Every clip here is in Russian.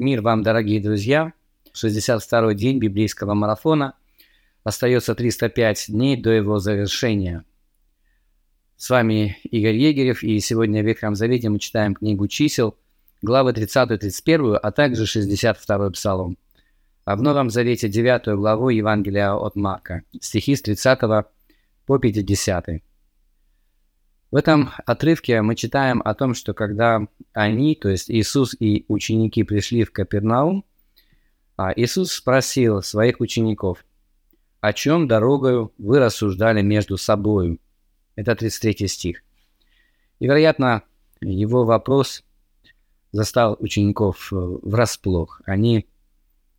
Мир вам, дорогие друзья! 62-й день библейского марафона. Остается 305 дней до его завершения. С вами Игорь Егерев, и сегодня в Ветхом Завете мы читаем книгу чисел, главы 30-31, а также 62 псалом. А в Новом Завете 9 главу Евангелия от Марка, стихи с 30 по 50. В этом отрывке мы читаем о том, что когда они, то есть Иисус и ученики пришли в Капернаум, а Иисус спросил своих учеников, о чем дорогою вы рассуждали между собою. Это 33 стих. И, вероятно, его вопрос застал учеников э, врасплох. Они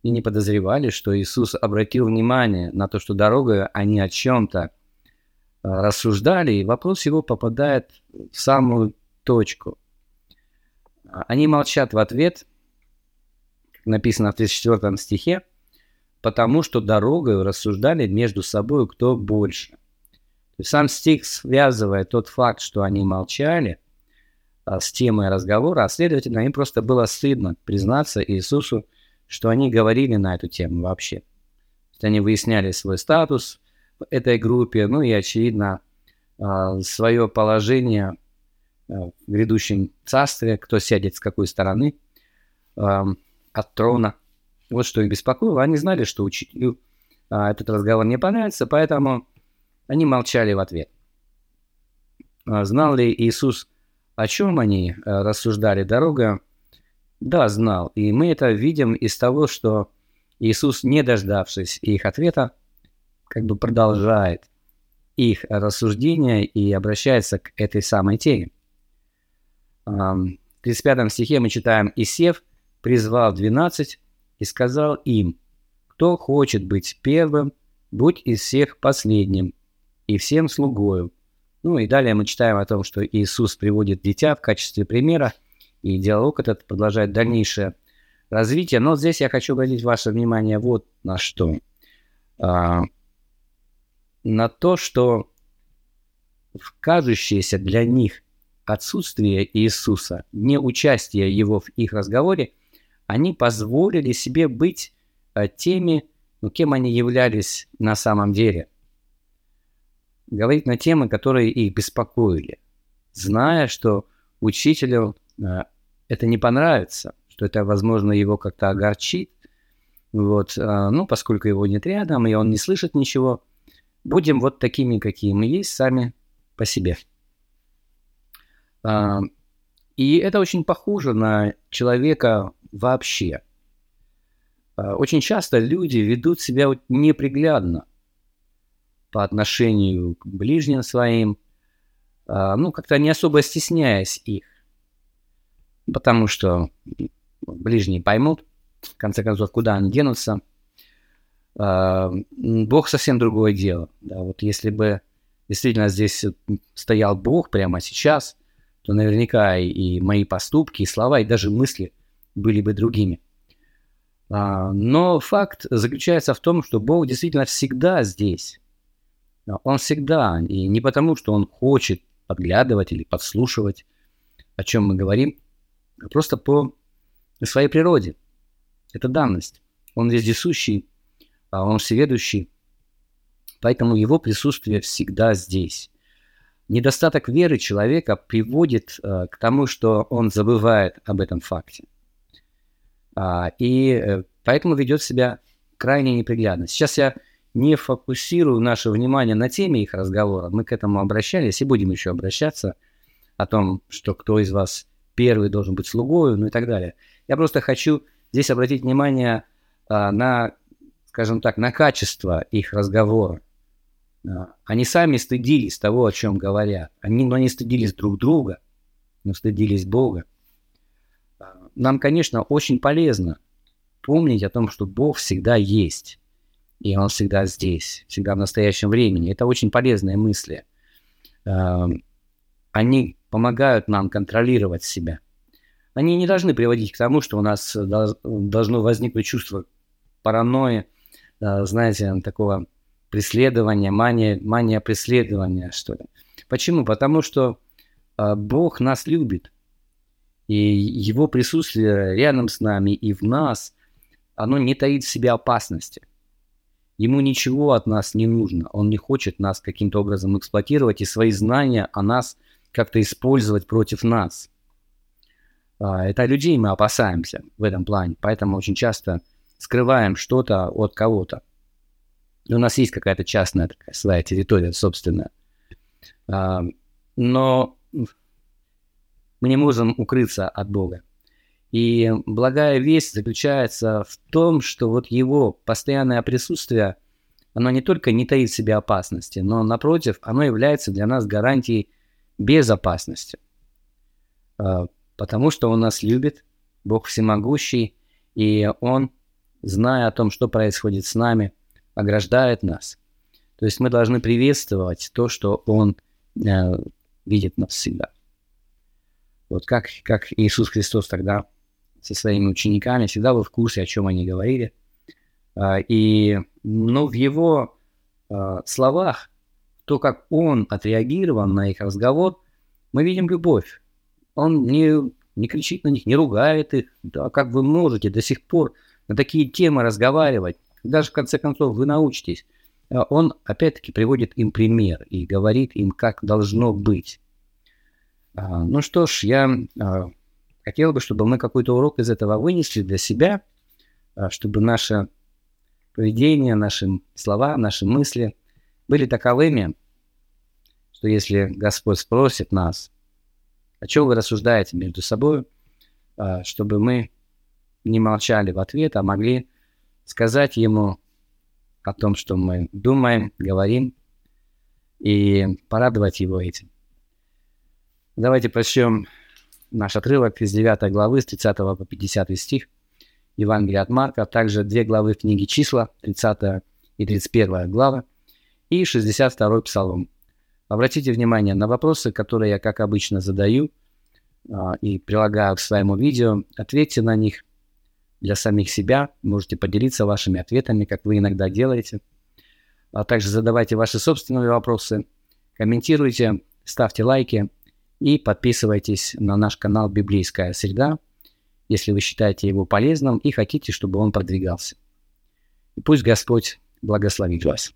и не подозревали, что Иисус обратил внимание на то, что дорогою они о чем-то рассуждали, и вопрос его попадает в самую точку. Они молчат в ответ, написано в 34 стихе, потому что дорогой рассуждали между собой, кто больше. Сам стих связывает тот факт, что они молчали а, с темой разговора, а следовательно, им просто было стыдно признаться Иисусу, что они говорили на эту тему вообще. То есть они выясняли свой статус, этой группе, ну и, очевидно, а, свое положение а, в грядущем царстве, кто сядет с какой стороны от трона. Вот что их беспокоило. Они знали, что учителю а, этот разговор не понравится, поэтому они молчали в ответ. Знал ли Иисус, о чем они рассуждали? Дорога? Да, знал. И мы это видим из того, что Иисус, не дождавшись их ответа, как бы продолжает их рассуждения и обращается к этой самой теме. В 35 стихе мы читаем «Исев призвал 12 и сказал им, кто хочет быть первым, будь из всех последним, и всем слугою». Ну и далее мы читаем о том, что Иисус приводит дитя в качестве примера, и диалог этот продолжает дальнейшее развитие. Но здесь я хочу обратить ваше внимание вот на что. На то, что в кажущееся для них отсутствие Иисуса, не участие Его в их разговоре, они позволили себе быть э, теми, ну, кем они являлись на самом деле. Говорить на темы, которые их беспокоили, зная, что учителю э, это не понравится, что это, возможно, его как-то огорчит, вот, э, ну, поскольку его нет рядом, и он не слышит ничего – Будем вот такими, какие мы есть, сами по себе. А, и это очень похоже на человека вообще. А, очень часто люди ведут себя неприглядно по отношению к ближним своим, а, ну, как-то не особо стесняясь их. Потому что ближние поймут, в конце концов, куда они денутся – Бог совсем другое дело. Да, вот если бы действительно здесь стоял Бог прямо сейчас, то наверняка и мои поступки, и слова, и даже мысли были бы другими. А, но факт заключается в том, что Бог действительно всегда здесь. Он всегда, и не потому, что Он хочет подглядывать или подслушивать, о чем мы говорим, а просто по своей природе. Это данность. Он вездесущий, а он всеведущий, поэтому его присутствие всегда здесь. Недостаток веры человека приводит э, к тому, что он забывает об этом факте. А, и э, поэтому ведет себя крайне неприглядно. Сейчас я не фокусирую наше внимание на теме их разговора. Мы к этому обращались и будем еще обращаться о том, что кто из вас первый должен быть слугой, ну и так далее. Я просто хочу здесь обратить внимание а, на скажем так, на качество их разговора. Они сами стыдились того, о чем говорят. Они, но не стыдились друг друга, но стыдились Бога. Нам, конечно, очень полезно помнить о том, что Бог всегда есть. И Он всегда здесь, всегда в настоящем времени. Это очень полезные мысли. Они помогают нам контролировать себя. Они не должны приводить к тому, что у нас должно возникнуть чувство паранойи, Э, знаете, такого преследования, мания, мания преследования, что ли. Почему? Потому что э, Бог нас любит. И его присутствие рядом с нами и в нас, оно не таит в себе опасности. Ему ничего от нас не нужно. Он не хочет нас каким-то образом эксплуатировать и свои знания о нас как-то использовать против нас. А, это людей мы опасаемся в этом плане, поэтому очень часто скрываем что-то от кого-то. у нас есть какая-то частная такая своя территория собственная. А, но мы не можем укрыться от Бога. И благая весть заключается в том, что вот его постоянное присутствие, оно не только не таит в себе опасности, но напротив, оно является для нас гарантией безопасности. А, потому что Он нас любит, Бог всемогущий, и Он, зная о том, что происходит с нами, ограждает нас. То есть мы должны приветствовать то, что Он э, видит нас всегда. Вот как, как Иисус Христос тогда со своими учениками всегда был в курсе, о чем они говорили. А, и ну, в его а, словах, то, как он отреагировал на их разговор, мы видим любовь. Он не, не кричит на них, не ругает их. Да, как вы можете до сих пор на такие темы разговаривать? Даже в конце концов вы научитесь. А, он опять-таки приводит им пример и говорит им, как должно быть. А, ну что ж, я а, хотел бы, чтобы мы какой-то урок из этого вынесли для себя, чтобы наше поведение, наши слова, наши мысли были таковыми, что если Господь спросит нас, о чем вы рассуждаете между собой, чтобы мы не молчали в ответ, а могли сказать Ему о том, что мы думаем, говорим, и порадовать Его этим. Давайте прочтем наш отрывок из 9 главы, с 30 по 50 стих Евангелия от Марка, а также две главы книги «Числа», 30 и 31 глава, и 62 псалом. Обратите внимание на вопросы, которые я, как обычно, задаю а, и прилагаю к своему видео. Ответьте на них для самих себя. Можете поделиться вашими ответами, как вы иногда делаете. А также задавайте ваши собственные вопросы, комментируйте, ставьте лайки – и подписывайтесь на наш канал «Библейская среда», если вы считаете его полезным и хотите, чтобы он продвигался. И пусть Господь благословит вас.